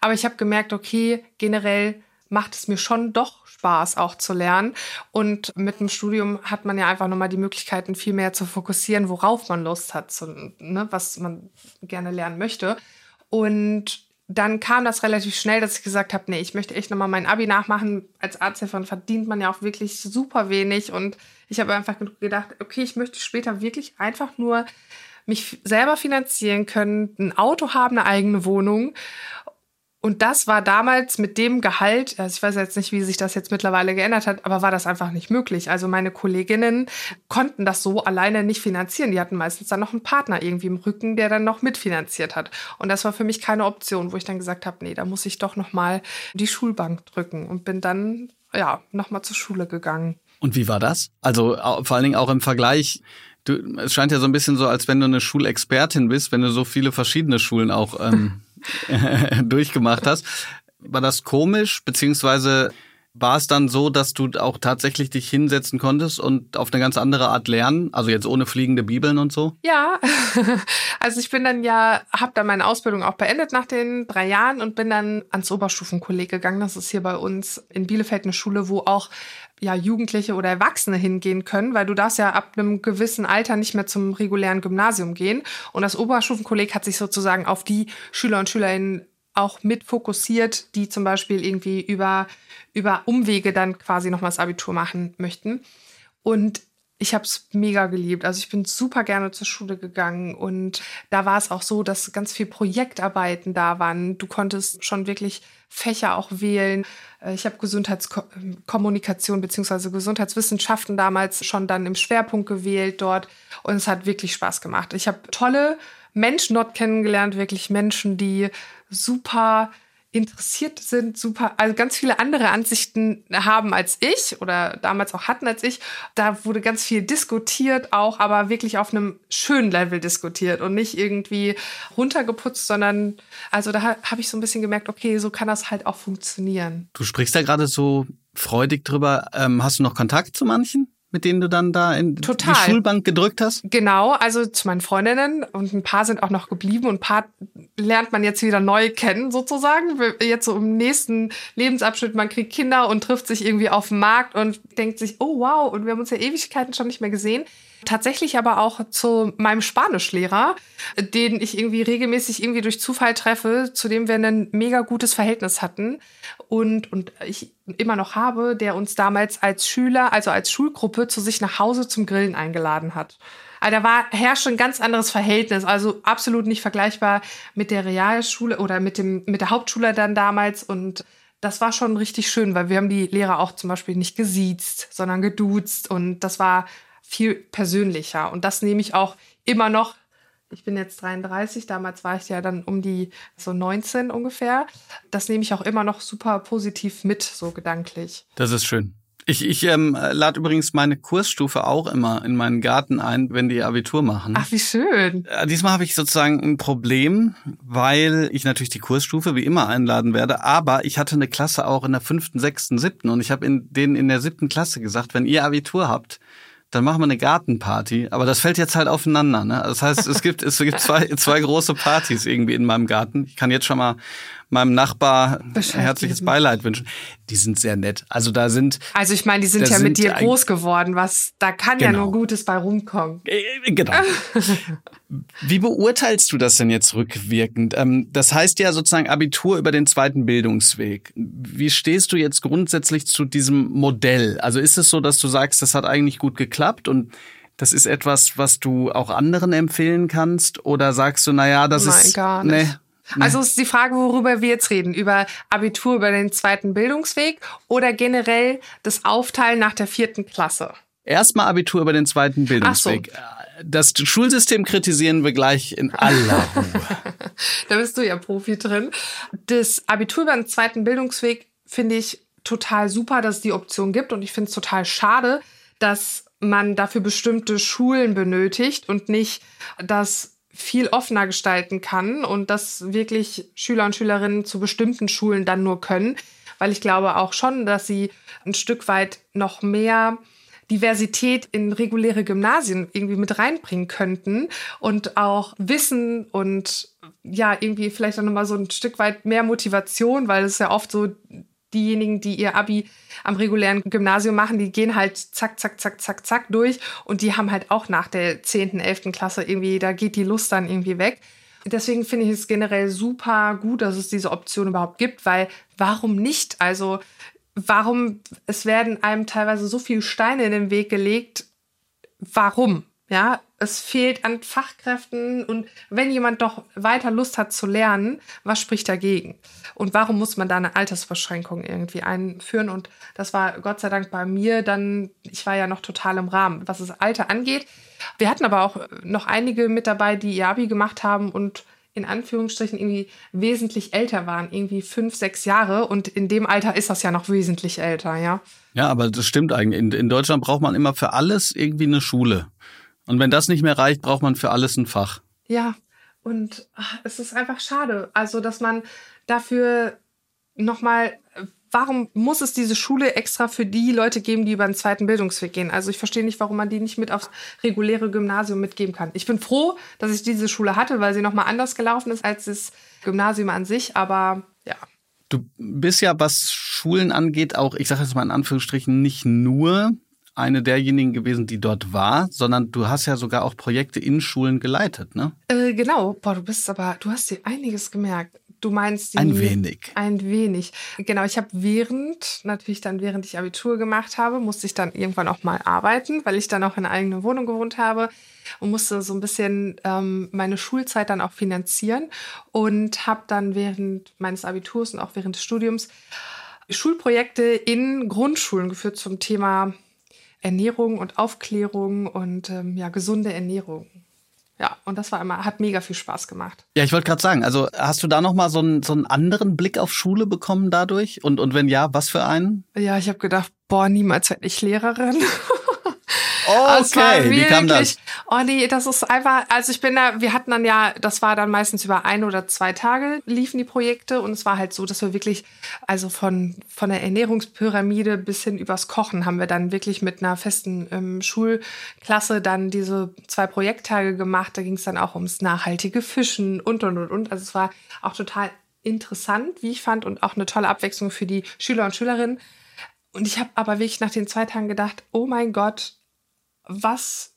S1: Aber ich habe gemerkt, okay, generell macht es mir schon doch Spaß, auch zu lernen. Und mit dem Studium hat man ja einfach nochmal die Möglichkeiten, viel mehr zu fokussieren, worauf man Lust hat, zu, ne, was man gerne lernen möchte. Und dann kam das relativ schnell, dass ich gesagt habe, nee, ich möchte echt nochmal mein Abi nachmachen. Als Arzthelferin verdient man ja auch wirklich super wenig. Und ich habe einfach gedacht, okay, ich möchte später wirklich einfach nur mich selber finanzieren können, ein Auto haben, eine eigene Wohnung. Und das war damals mit dem Gehalt, also ich weiß jetzt nicht, wie sich das jetzt mittlerweile geändert hat, aber war das einfach nicht möglich. Also meine Kolleginnen konnten das so alleine nicht finanzieren. Die hatten meistens dann noch einen Partner irgendwie im Rücken, der dann noch mitfinanziert hat. Und das war für mich keine Option, wo ich dann gesagt habe, nee, da muss ich doch noch mal die Schulbank drücken und bin dann ja noch mal zur Schule gegangen.
S2: Und wie war das? Also vor allen Dingen auch im Vergleich. Du, es scheint ja so ein bisschen so, als wenn du eine Schulexpertin bist, wenn du so viele verschiedene Schulen auch ähm, durchgemacht hast. War das komisch, beziehungsweise war es dann so, dass du auch tatsächlich dich hinsetzen konntest und auf eine ganz andere Art lernen? Also jetzt ohne fliegende Bibeln und so?
S1: Ja, also ich bin dann ja, habe dann meine Ausbildung auch beendet nach den drei Jahren und bin dann ans Oberstufenkolleg gegangen. Das ist hier bei uns in Bielefeld eine Schule, wo auch ja Jugendliche oder Erwachsene hingehen können, weil du darfst ja ab einem gewissen Alter nicht mehr zum regulären Gymnasium gehen. Und das Oberstufenkolleg hat sich sozusagen auf die Schüler und Schülerinnen auch mit fokussiert, die zum Beispiel irgendwie über, über Umwege dann quasi nochmal das Abitur machen möchten. Und ich habe es mega geliebt. Also ich bin super gerne zur Schule gegangen und da war es auch so, dass ganz viel Projektarbeiten da waren. Du konntest schon wirklich Fächer auch wählen. Äh, ich habe Gesundheitskommunikation beziehungsweise Gesundheitswissenschaften damals schon dann im Schwerpunkt gewählt dort und es hat wirklich Spaß gemacht. Ich habe tolle Menschen dort kennengelernt, wirklich Menschen, die super interessiert sind, super, also ganz viele andere Ansichten haben als ich oder damals auch hatten als ich. Da wurde ganz viel diskutiert auch, aber wirklich auf einem schönen Level diskutiert und nicht irgendwie runtergeputzt, sondern also da habe ich so ein bisschen gemerkt, okay, so kann das halt auch funktionieren.
S2: Du sprichst da gerade so freudig drüber. Ähm, hast du noch Kontakt zu manchen? Mit denen du dann da in Total. die Schulbank gedrückt hast?
S1: Genau, also zu meinen Freundinnen und ein paar sind auch noch geblieben und ein paar lernt man jetzt wieder neu kennen sozusagen. Jetzt so im nächsten Lebensabschnitt, man kriegt Kinder und trifft sich irgendwie auf dem Markt und denkt sich, oh wow, und wir haben uns ja Ewigkeiten schon nicht mehr gesehen. Tatsächlich aber auch zu meinem Spanischlehrer, den ich irgendwie regelmäßig irgendwie durch Zufall treffe, zu dem wir ein mega gutes Verhältnis hatten. Und, und ich immer noch habe, der uns damals als Schüler, also als Schulgruppe zu sich nach Hause zum Grillen eingeladen hat. Also da war, herrschte ein ganz anderes Verhältnis, also absolut nicht vergleichbar mit der Realschule oder mit dem, mit der Hauptschule dann damals. Und das war schon richtig schön, weil wir haben die Lehrer auch zum Beispiel nicht gesiezt, sondern geduzt. Und das war viel persönlicher. Und das nehme ich auch immer noch. Ich bin jetzt 33, damals war ich ja dann um die so 19 ungefähr. Das nehme ich auch immer noch super positiv mit, so gedanklich.
S2: Das ist schön. Ich, ich ähm, lade übrigens meine Kursstufe auch immer in meinen Garten ein, wenn die Abitur machen.
S1: Ach, wie schön.
S2: Äh, diesmal habe ich sozusagen ein Problem, weil ich natürlich die Kursstufe wie immer einladen werde, aber ich hatte eine Klasse auch in der fünften, sechsten, siebten und ich habe in denen in der siebten Klasse gesagt, wenn ihr Abitur habt, dann machen wir eine Gartenparty. Aber das fällt jetzt halt aufeinander. Ne? Das heißt, es gibt, es gibt zwei, zwei große Partys irgendwie in meinem Garten. Ich kann jetzt schon mal meinem Nachbar herzliches Beileid wünschen. Die sind sehr nett. Also da sind.
S1: Also ich meine, die sind ja sind mit dir groß geworden. Was da kann genau. ja nur Gutes bei rumkommen. Äh,
S2: äh, genau. Wie beurteilst du das denn jetzt rückwirkend? Ähm, das heißt ja sozusagen Abitur über den zweiten Bildungsweg. Wie stehst du jetzt grundsätzlich zu diesem Modell? Also ist es so, dass du sagst, das hat eigentlich gut geklappt und das ist etwas, was du auch anderen empfehlen kannst? Oder sagst du, na ja, das
S1: Nein,
S2: ist.
S1: Gar nicht. Nee, also ist die Frage, worüber wir jetzt reden. Über Abitur, über den zweiten Bildungsweg oder generell das Aufteilen nach der vierten Klasse?
S2: Erstmal Abitur über den zweiten Bildungsweg. So. Das Schulsystem kritisieren wir gleich in aller Ruhe.
S1: da bist du ja Profi drin. Das Abitur über den zweiten Bildungsweg finde ich total super, dass es die Option gibt. Und ich finde es total schade, dass man dafür bestimmte Schulen benötigt und nicht das viel offener gestalten kann und das wirklich Schüler und Schülerinnen zu bestimmten Schulen dann nur können, weil ich glaube auch schon, dass sie ein Stück weit noch mehr Diversität in reguläre Gymnasien irgendwie mit reinbringen könnten und auch Wissen und ja, irgendwie vielleicht auch nochmal so ein Stück weit mehr Motivation, weil es ja oft so diejenigen, die ihr Abi am regulären Gymnasium machen, die gehen halt zack, zack, zack, zack, zack durch und die haben halt auch nach der 10., 11. Klasse irgendwie, da geht die Lust dann irgendwie weg. Deswegen finde ich es generell super gut, dass es diese Option überhaupt gibt, weil warum nicht? Also warum, es werden einem teilweise so viele Steine in den Weg gelegt. Warum? Ja, es fehlt an Fachkräften und wenn jemand doch weiter Lust hat zu lernen, was spricht dagegen? Und warum muss man da eine Altersbeschränkung irgendwie einführen? Und das war Gott sei Dank bei mir dann, ich war ja noch total im Rahmen, was das Alter angeht. Wir hatten aber auch noch einige mit dabei, die ihr Abi gemacht haben und in Anführungsstrichen irgendwie wesentlich älter waren, irgendwie fünf, sechs Jahre. Und in dem Alter ist das ja noch wesentlich älter, ja.
S2: Ja, aber das stimmt eigentlich. In, in Deutschland braucht man immer für alles irgendwie eine Schule. Und wenn das nicht mehr reicht, braucht man für alles ein Fach.
S1: Ja, Und ach, es ist einfach schade. Also, dass man dafür nochmal, warum muss es diese Schule extra für die Leute geben, die über den zweiten Bildungsweg gehen? Also ich verstehe nicht, warum man die nicht mit aufs reguläre Gymnasium mitgeben kann. Ich bin froh, dass ich diese Schule hatte, weil sie nochmal anders gelaufen ist als das Gymnasium an sich. Aber ja.
S2: Du bist ja, was Schulen angeht, auch, ich sage jetzt mal in Anführungsstrichen, nicht nur eine derjenigen gewesen, die dort war, sondern du hast ja sogar auch Projekte in Schulen geleitet, ne?
S1: Äh, genau. Boah, du bist aber, du hast dir einiges gemerkt. Du meinst die,
S2: ein wenig.
S1: Ein wenig. Genau, ich habe während, natürlich dann während ich Abitur gemacht habe, musste ich dann irgendwann auch mal arbeiten, weil ich dann auch in einer eigenen Wohnung gewohnt habe und musste so ein bisschen ähm, meine Schulzeit dann auch finanzieren und habe dann während meines Abiturs und auch während des Studiums Schulprojekte in Grundschulen geführt zum Thema Ernährung und Aufklärung und ähm, ja gesunde Ernährung. Ja, und das war immer, hat mega viel Spaß gemacht.
S2: Ja, ich wollte gerade sagen, also hast du da nochmal so einen, so einen anderen Blick auf Schule bekommen dadurch? Und, und wenn ja, was für einen?
S1: Ja, ich habe gedacht, boah, niemals werde ich Lehrerin.
S2: Okay, wie kam das?
S1: Oh nee, das ist einfach, also ich bin da, wir hatten dann ja, das war dann meistens über ein oder zwei Tage liefen die Projekte und es war halt so, dass wir wirklich, also von, von der Ernährungspyramide bis hin übers Kochen haben wir dann wirklich mit einer festen ähm, Schulklasse dann diese zwei Projekttage gemacht. Da ging es dann auch ums nachhaltige Fischen und und und und. Also es war auch total interessant, wie ich fand, und auch eine tolle Abwechslung für die Schüler und Schülerinnen. Und ich habe aber wirklich nach den zwei Tagen gedacht, oh mein Gott, was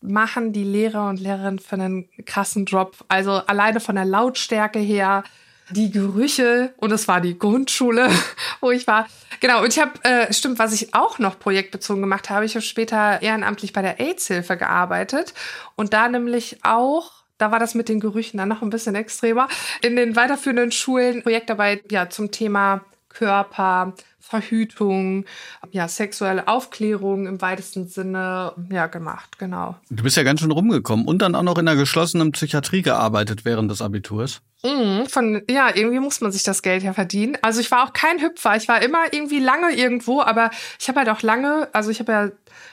S1: machen die Lehrer und Lehrerinnen für einen krassen Drop? Also alleine von der Lautstärke her, die Gerüche und es war die Grundschule, wo ich war. Genau, und ich habe, äh, stimmt, was ich auch noch projektbezogen gemacht habe, ich habe später ehrenamtlich bei der AIDS-Hilfe gearbeitet und da nämlich auch da war das mit den Gerüchen dann noch ein bisschen extremer. In den weiterführenden Schulen Projektarbeit ja zum Thema Körper, Verhütung, ja, sexuelle Aufklärung im weitesten Sinne, ja, gemacht, genau.
S2: Du bist ja ganz schön rumgekommen und dann auch noch in einer geschlossenen Psychiatrie gearbeitet während des Abiturs.
S1: Mhm, von, ja, irgendwie muss man sich das Geld ja verdienen. Also ich war auch kein Hüpfer, ich war immer irgendwie lange irgendwo, aber ich habe halt auch lange, also ich habe ja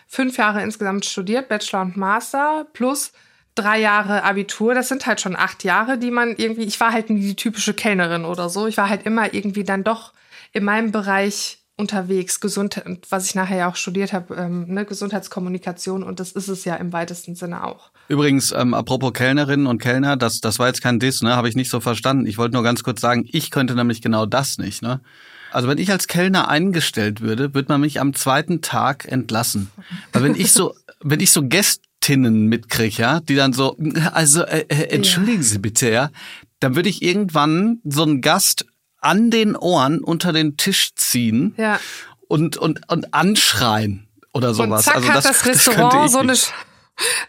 S1: fünf Jahre insgesamt studiert, Bachelor und Master, plus drei Jahre Abitur, das sind halt schon acht Jahre, die man irgendwie, ich war halt nie die typische Kellnerin oder so. Ich war halt immer irgendwie dann doch in meinem Bereich unterwegs, Gesundheit, was ich nachher ja auch studiert habe, ähm, ne, Gesundheitskommunikation und das ist es ja im weitesten Sinne auch.
S2: Übrigens, ähm, apropos Kellnerinnen und Kellner, das, das war jetzt kein Diss, ne, habe ich nicht so verstanden. Ich wollte nur ganz kurz sagen, ich könnte nämlich genau das nicht, ne? Also wenn ich als Kellner eingestellt würde, würde man mich am zweiten Tag entlassen. Weil wenn ich so, wenn ich so Gästinnen mitkriege, ja, die dann so, also äh, äh, entschuldigen Sie bitte, ja, dann würde ich irgendwann so einen Gast an den Ohren unter den Tisch ziehen
S1: ja.
S2: und, und, und anschreien oder sowas.
S1: Und zack also das, hat das Restaurant das so eine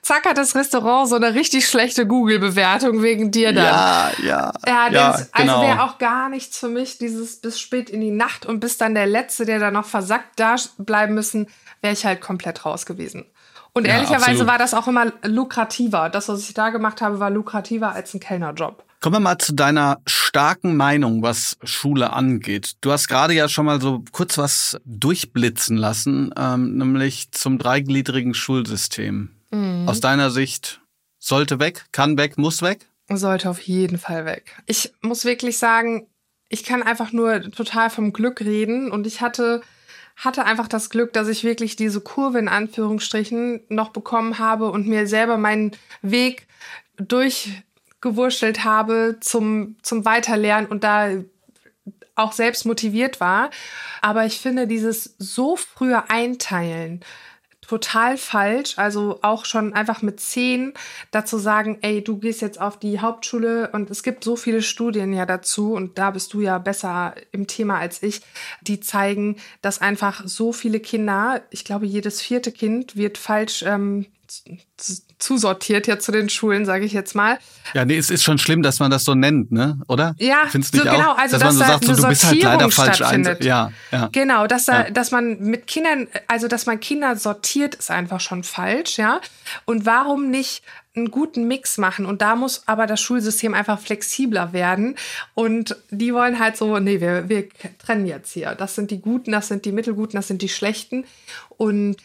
S1: Zack hat das Restaurant so eine richtig schlechte Google-Bewertung wegen dir dann.
S2: Ja, ja.
S1: Ja, ja also genau. wäre auch gar nichts für mich, dieses bis spät in die Nacht und bis dann der Letzte, der da noch versackt da bleiben müssen, wäre ich halt komplett raus gewesen. Und ja, ehrlicherweise absolut. war das auch immer lukrativer. Das, was ich da gemacht habe, war lukrativer als ein Kellnerjob.
S2: Kommen wir mal zu deiner starken Meinung, was Schule angeht. Du hast gerade ja schon mal so kurz was durchblitzen lassen, ähm, nämlich zum dreigliedrigen Schulsystem. Mhm. Aus deiner Sicht sollte weg, kann weg, muss weg?
S1: Sollte auf jeden Fall weg. Ich muss wirklich sagen, ich kann einfach nur total vom Glück reden und ich hatte hatte einfach das Glück, dass ich wirklich diese Kurve in Anführungsstrichen noch bekommen habe und mir selber meinen Weg durch gewurschtelt habe zum, zum Weiterlernen und da auch selbst motiviert war. Aber ich finde dieses so frühe Einteilen total falsch. Also auch schon einfach mit zehn dazu sagen, ey, du gehst jetzt auf die Hauptschule und es gibt so viele Studien ja dazu und da bist du ja besser im Thema als ich, die zeigen, dass einfach so viele Kinder, ich glaube, jedes vierte Kind wird falsch ähm, zusortiert ja zu den Schulen, sage ich jetzt mal.
S2: Ja, nee, es ist schon schlimm, dass man das so nennt, ne? Oder?
S1: Ja,
S2: Findest
S1: so genau, also dass, dass man so sagt, so, du bist halt leider falsch ein.
S2: Ja,
S1: ja. Genau, dass da, ja. dass man mit Kindern, also dass man Kinder sortiert, ist einfach schon falsch, ja. Und warum nicht einen guten Mix machen und da muss aber das Schulsystem einfach flexibler werden und die wollen halt so, nee, wir, wir trennen jetzt hier. Das sind die Guten, das sind die Mittelguten, das sind die Schlechten und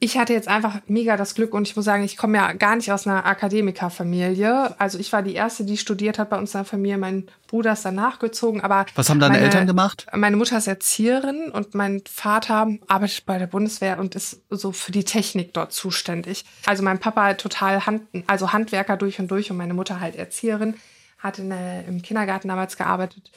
S1: ich hatte jetzt einfach mega das Glück und ich muss sagen, ich komme ja gar nicht aus einer Akademikerfamilie. Also ich war die erste, die studiert hat bei uns in der Familie. Mein Bruder ist danach gezogen, aber
S2: was haben deine
S1: meine,
S2: Eltern gemacht?
S1: Meine Mutter ist Erzieherin und mein Vater arbeitet bei der Bundeswehr und ist so für die Technik dort zuständig. Also mein Papa halt total Hand, also Handwerker durch und durch und meine Mutter halt Erzieherin, hat in der, im Kindergarten damals gearbeitet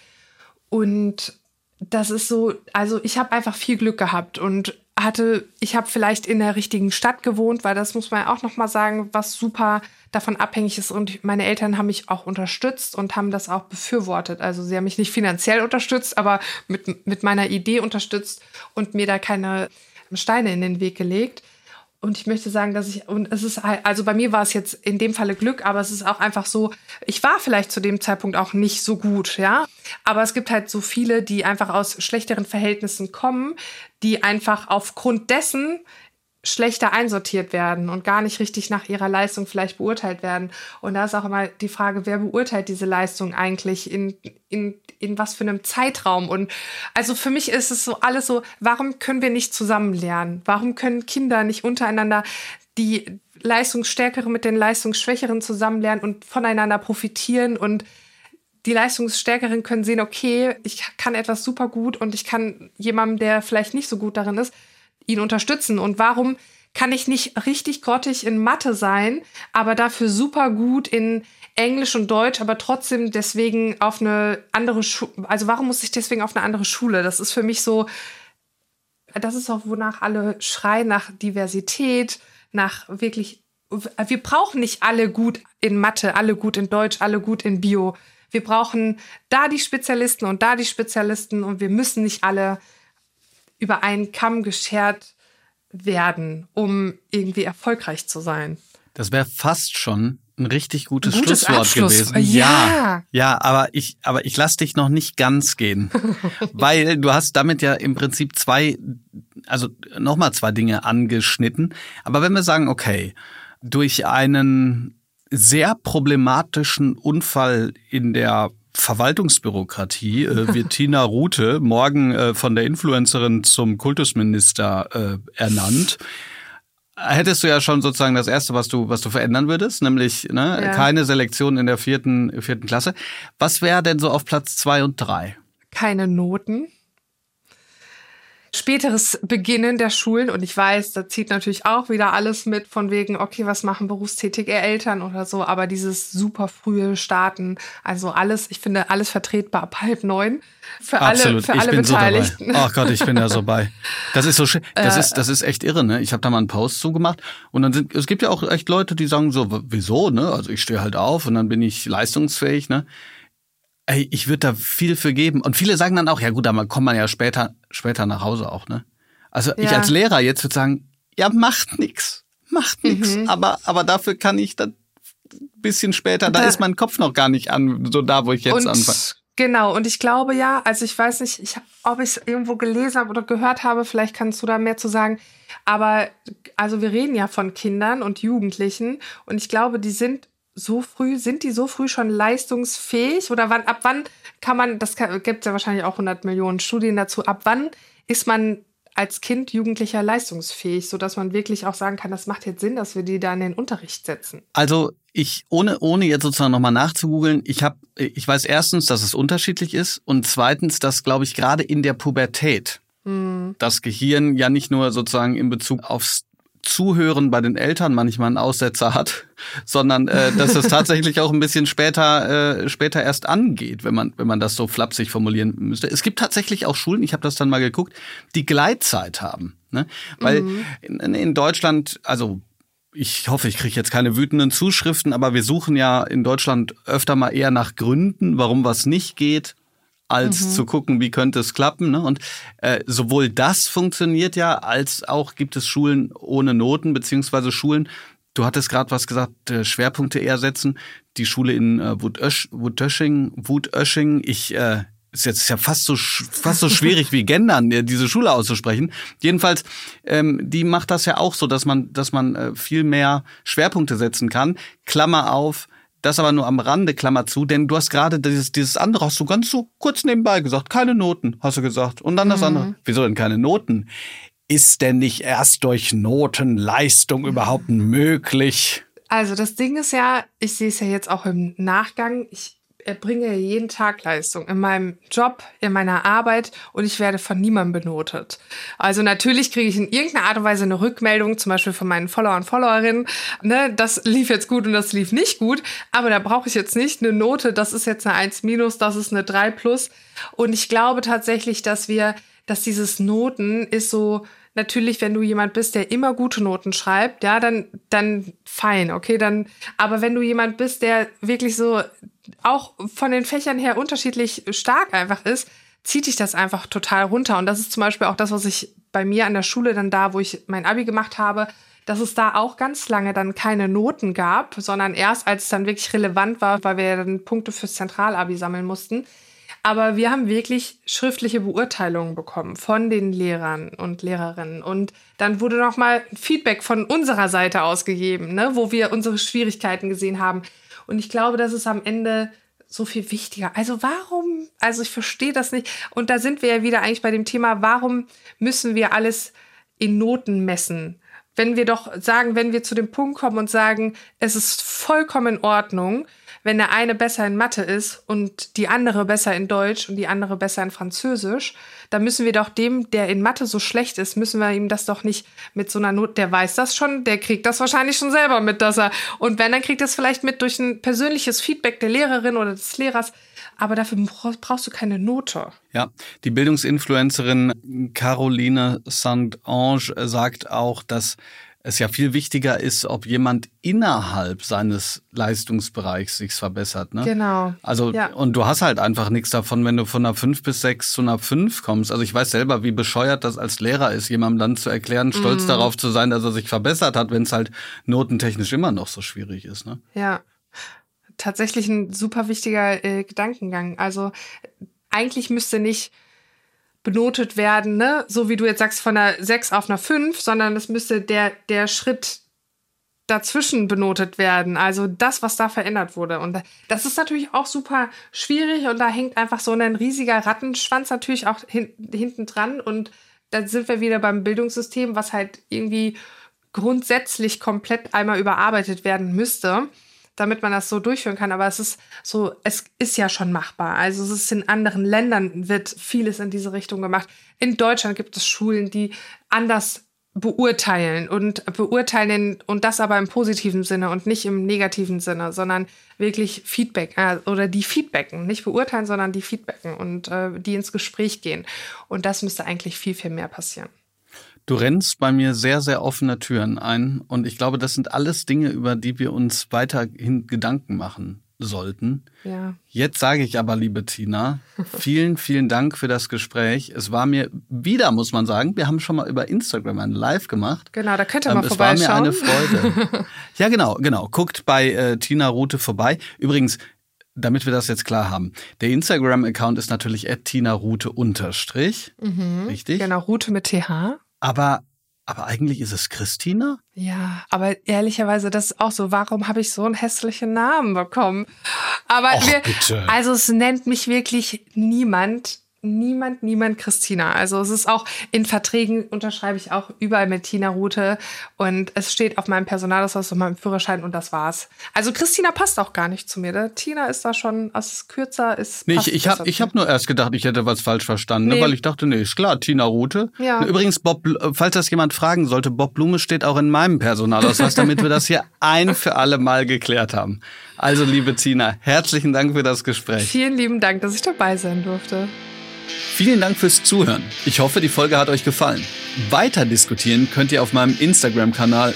S1: und das ist so, also ich habe einfach viel Glück gehabt und hatte, ich habe vielleicht in der richtigen Stadt gewohnt, weil das muss man ja auch noch mal sagen, was super davon abhängig ist. Und meine Eltern haben mich auch unterstützt und haben das auch befürwortet. Also sie haben mich nicht finanziell unterstützt, aber mit, mit meiner Idee unterstützt und mir da keine Steine in den Weg gelegt. Und ich möchte sagen, dass ich, und es ist halt, also bei mir war es jetzt in dem Falle Glück, aber es ist auch einfach so, ich war vielleicht zu dem Zeitpunkt auch nicht so gut, ja. Aber es gibt halt so viele, die einfach aus schlechteren Verhältnissen kommen, die einfach aufgrund dessen schlechter einsortiert werden und gar nicht richtig nach ihrer Leistung vielleicht beurteilt werden. Und da ist auch immer die Frage, wer beurteilt diese Leistung eigentlich in, in, in was für einem Zeitraum? Und also für mich ist es so alles so, warum können wir nicht zusammen lernen? Warum können Kinder nicht untereinander die Leistungsstärkeren mit den Leistungsschwächeren zusammen lernen und voneinander profitieren und die Leistungsstärkeren können sehen, okay, ich kann etwas super gut und ich kann jemandem, der vielleicht nicht so gut darin ist, ihn unterstützen. Und warum kann ich nicht richtig grottig in Mathe sein, aber dafür super gut in Englisch und Deutsch, aber trotzdem deswegen auf eine andere Schule, also warum muss ich deswegen auf eine andere Schule? Das ist für mich so, das ist auch, wonach alle schreien, nach Diversität, nach wirklich, wir brauchen nicht alle gut in Mathe, alle gut in Deutsch, alle gut in Bio. Wir brauchen da die Spezialisten und da die Spezialisten und wir müssen nicht alle über einen Kamm geschert werden, um irgendwie erfolgreich zu sein.
S2: Das wäre fast schon ein richtig gutes,
S1: gutes
S2: Schlusswort
S1: Abschluss.
S2: gewesen.
S1: Ja.
S2: ja, aber ich, aber ich lass dich noch nicht ganz gehen, weil du hast damit ja im Prinzip zwei, also nochmal zwei Dinge angeschnitten. Aber wenn wir sagen, okay, durch einen sehr problematischen Unfall in der Verwaltungsbürokratie äh, wird Tina Rute morgen äh, von der Influencerin zum Kultusminister äh, ernannt. Hättest du ja schon sozusagen das erste, was du was du verändern würdest, nämlich ne,
S1: Ja.
S2: keine Selektion in der vierten vierten Klasse. Was wäre denn so auf Platz zwei und drei?
S1: Keine Noten. Späteres Beginnen der Schulen und ich weiß, da zieht natürlich auch wieder alles mit von wegen, okay, was machen berufstätige Eltern oder so, aber dieses super frühe Starten, also alles, ich finde alles vertretbar ab halb neun für alle, für
S2: ich
S1: alle
S2: bin so dabei.
S1: Beteiligten.
S2: Ach Gott, ich bin da so bei. Das ist so schön. Das
S1: Äh.
S2: ist das ist echt irre, ne? Ich habe da mal einen Post zugemacht und dann sind es gibt ja auch echt Leute, die sagen so, wieso, ne? Also ich stehe halt auf und dann bin ich leistungsfähig, ne? Ey, ich würde da viel für geben und viele sagen dann auch, ja gut, aber kommt man ja später später nach Hause auch, ne? Also ich
S1: Ja.
S2: als Lehrer jetzt würde sagen, ja, macht nix. Macht nix,
S1: Mhm.
S2: aber aber dafür kann ich dann ein bisschen später, da
S1: Da-
S2: ist mein Kopf noch gar nicht an, so da, wo ich jetzt anfange.
S1: genau, und ich glaube ja, also ich weiß nicht, ich, ob ich es irgendwo gelesen habe oder gehört habe, vielleicht kannst du da mehr zu sagen. Aber also wir reden ja von Kindern und Jugendlichen und ich glaube, die sind so früh, sind die so früh schon leistungsfähig oder wann, ab wann kann man, das gibt ja wahrscheinlich auch 100 Millionen Studien dazu, ab wann ist man als Kind, Jugendlicher leistungsfähig, sodass man wirklich auch sagen kann, das macht jetzt Sinn, dass wir die da in den Unterricht setzen.
S2: Also ich, ohne, ohne jetzt sozusagen nochmal nachzugoogeln, ich habe, ich weiß erstens, dass es unterschiedlich ist und zweitens, dass, glaube ich, gerade in der Pubertät das Gehirn ja nicht nur sozusagen in Bezug aufs Zuhören bei den Eltern manchmal einen Aussetzer hat, sondern äh, dass es tatsächlich auch ein bisschen später äh, später erst angeht, wenn man wenn man das so flapsig formulieren müsste. Es gibt tatsächlich auch Schulen, ich habe das dann mal geguckt, die Gleitzeit haben, ne? Weil in, in Deutschland, also ich hoffe, ich kriege jetzt keine wütenden Zuschriften, aber wir suchen ja in Deutschland öfter mal eher nach Gründen, warum was nicht geht, als zu gucken, wie könnte es klappen. Ne? Und äh, sowohl das funktioniert ja, als auch gibt es Schulen ohne Noten, beziehungsweise Schulen, du hattest gerade was gesagt, äh, Schwerpunkte eher setzen. Die Schule in äh, Wutösch, Wutösching, Wutösching, ich äh, ist jetzt ja fast so fast so schwierig wie gendern, diese Schule auszusprechen. Jedenfalls, ähm, die macht das ja auch so, dass man, dass man äh, viel mehr Schwerpunkte setzen kann. Klammer auf, das aber nur am Rande, Klammer zu, denn du hast gerade dieses, dieses andere, hast du ganz so kurz nebenbei gesagt, keine Noten, hast du gesagt. Und dann das andere. Wieso denn keine Noten? ist denn nicht erst durch Notenleistung überhaupt möglich?
S1: Also das Ding ist ja, ich sehe es ja jetzt auch im Nachgang, ich erbringe jeden Tag Leistung in meinem Job, in meiner Arbeit und ich werde von niemandem benotet. Also natürlich kriege ich in irgendeiner Art und Weise eine Rückmeldung, zum Beispiel von meinen Follower und Followerinnen, ne, das lief jetzt gut und das lief nicht gut, aber da brauche ich jetzt nicht eine Note, das ist jetzt eine 1 minus, das ist eine 3 plus. Und ich glaube tatsächlich, dass wir, dass dieses Noten ist so, natürlich, wenn du jemand bist, der immer gute Noten schreibt, ja, dann, dann fein, okay, dann, aber wenn du jemand bist, der wirklich so auch von den Fächern her unterschiedlich stark einfach ist, zieht dich das einfach total runter. Und das ist zum Beispiel auch das, was ich bei mir an der Schule dann da, wo ich mein Abi gemacht habe, dass es da auch ganz lange dann keine Noten gab, sondern erst als es dann wirklich relevant war, weil wir dann Punkte fürs Zentralabi sammeln mussten, aber wir haben wirklich schriftliche Beurteilungen bekommen von den Lehrern und Lehrerinnen. Und dann wurde nochmal Feedback von unserer Seite ausgegeben, ne, wo wir unsere Schwierigkeiten gesehen haben. Und ich glaube, das ist am Ende so viel wichtiger. Also warum? Also ich verstehe das nicht. Und da sind wir ja wieder eigentlich bei dem Thema, warum müssen wir alles in Noten messen? Wenn wir doch sagen, wenn wir zu dem Punkt kommen und sagen, es ist vollkommen in Ordnung, wenn der eine besser in Mathe ist und die andere besser in Deutsch und die andere besser in Französisch, dann müssen wir doch dem, der in Mathe so schlecht ist, müssen wir ihm das doch nicht mit so einer Not, der weiß das schon, der kriegt das wahrscheinlich schon selber mit, dass er, und wenn, dann kriegt es vielleicht mit durch ein persönliches Feedback der Lehrerin oder des Lehrers, aber dafür brauchst du keine Note.
S2: Ja, die Bildungsinfluencerin Caroline Saint-Ange sagt auch, dass es ja viel wichtiger ist, ob jemand innerhalb seines Leistungsbereichs sich verbessert. Ne?
S1: Genau.
S2: Also, ja. und du hast halt einfach nichts davon, wenn du von einer 5 bis 6 zu einer 5 kommst. Also ich weiß selber, wie bescheuert das als Lehrer ist, jemandem dann zu erklären, stolz mm. darauf zu sein, dass er sich verbessert hat, wenn es halt notentechnisch immer noch so schwierig ist. Ne?
S1: Ja. Tatsächlich ein super wichtiger äh, Gedankengang. Also eigentlich müsste nicht benotet werden, ne? So wie du jetzt sagst, von einer 6 auf einer 5, sondern es müsste der, der Schritt dazwischen benotet werden. Also das, was da verändert wurde. Und das ist natürlich auch super schwierig und da hängt einfach so ein riesiger Rattenschwanz natürlich auch hin, hinten dran. Und da sind wir wieder beim Bildungssystem, was halt irgendwie grundsätzlich komplett einmal überarbeitet werden müsste damit man das so durchführen kann. Aber es ist so, es ist ja schon machbar. Also es ist in anderen Ländern wird vieles in diese Richtung gemacht. In Deutschland gibt es Schulen, die anders beurteilen und beurteilen und das aber im positiven Sinne und nicht im negativen Sinne, sondern wirklich Feedback äh, oder die Feedbacken, nicht beurteilen, sondern die Feedbacken und äh, die ins Gespräch gehen. Und das müsste eigentlich viel, viel mehr passieren.
S2: Du rennst bei mir sehr, sehr offene Türen ein und ich glaube, das sind alles Dinge, über die wir uns weiterhin Gedanken machen sollten.
S1: Ja.
S2: Jetzt sage ich aber, liebe Tina, vielen, vielen Dank für das Gespräch. Es war mir wieder, muss man sagen, wir haben schon mal über Instagram ein Live gemacht.
S1: Genau, da könnt ihr mal ähm, vorbeischauen.
S2: Es war mir eine Freude. ja, genau, genau. Guckt bei äh, Tina Rute vorbei. Übrigens, damit wir das jetzt klar haben. Der Instagram-Account ist natürlich Tina Rute unterstrich. Mhm, richtig?
S1: Genau, Rute mit TH.
S2: Aber, aber eigentlich ist es Christina?
S1: Ja, aber ehrlicherweise, das ist auch so. Warum habe ich so einen hässlichen Namen bekommen? Aber
S2: Och, wir, bitte.
S1: also es nennt mich wirklich niemand niemand, niemand Christina. Also es ist auch in Verträgen unterschreibe ich auch überall mit Tina Rute und es steht auf meinem Personalausweis und meinem Führerschein und das war's. Also Christina passt auch gar nicht zu mir. Der Tina ist da schon, als kürzer ist.
S2: Nee, ich, ich habe ich hab nur erst gedacht, ich hätte was falsch verstanden, ne, nee. weil ich dachte, nee, ist klar, Tina Rute.
S1: Ja.
S2: Übrigens, Bob, falls das jemand fragen sollte, Bob Blume steht auch in meinem Personalausweis, damit wir das hier ein für alle Mal geklärt haben. Also, liebe Tina, herzlichen Dank für das Gespräch.
S1: Vielen lieben Dank, dass ich dabei sein durfte.
S2: Vielen Dank fürs Zuhören. Ich hoffe, die Folge hat euch gefallen. Weiter diskutieren könnt ihr auf meinem Instagram-Kanal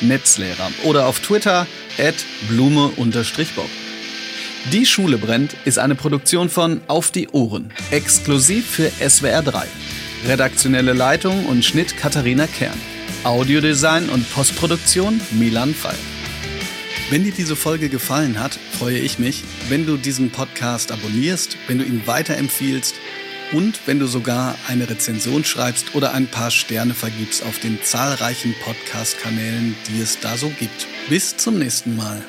S2: @netzlehrer oder auf Twitter @blume_bob. Die Schule brennt ist eine Produktion von Auf die Ohren, exklusiv für SWR 3. Redaktionelle Leitung und Schnitt Katharina Kern. Audiodesign und Postproduktion Milan Frei. Wenn dir diese Folge gefallen hat, freue ich mich, wenn du diesen Podcast abonnierst, wenn du ihn weiterempfiehlst und wenn du sogar eine Rezension schreibst oder ein paar Sterne vergibst auf den zahlreichen Podcast-Kanälen, die es da so gibt. Bis zum nächsten Mal.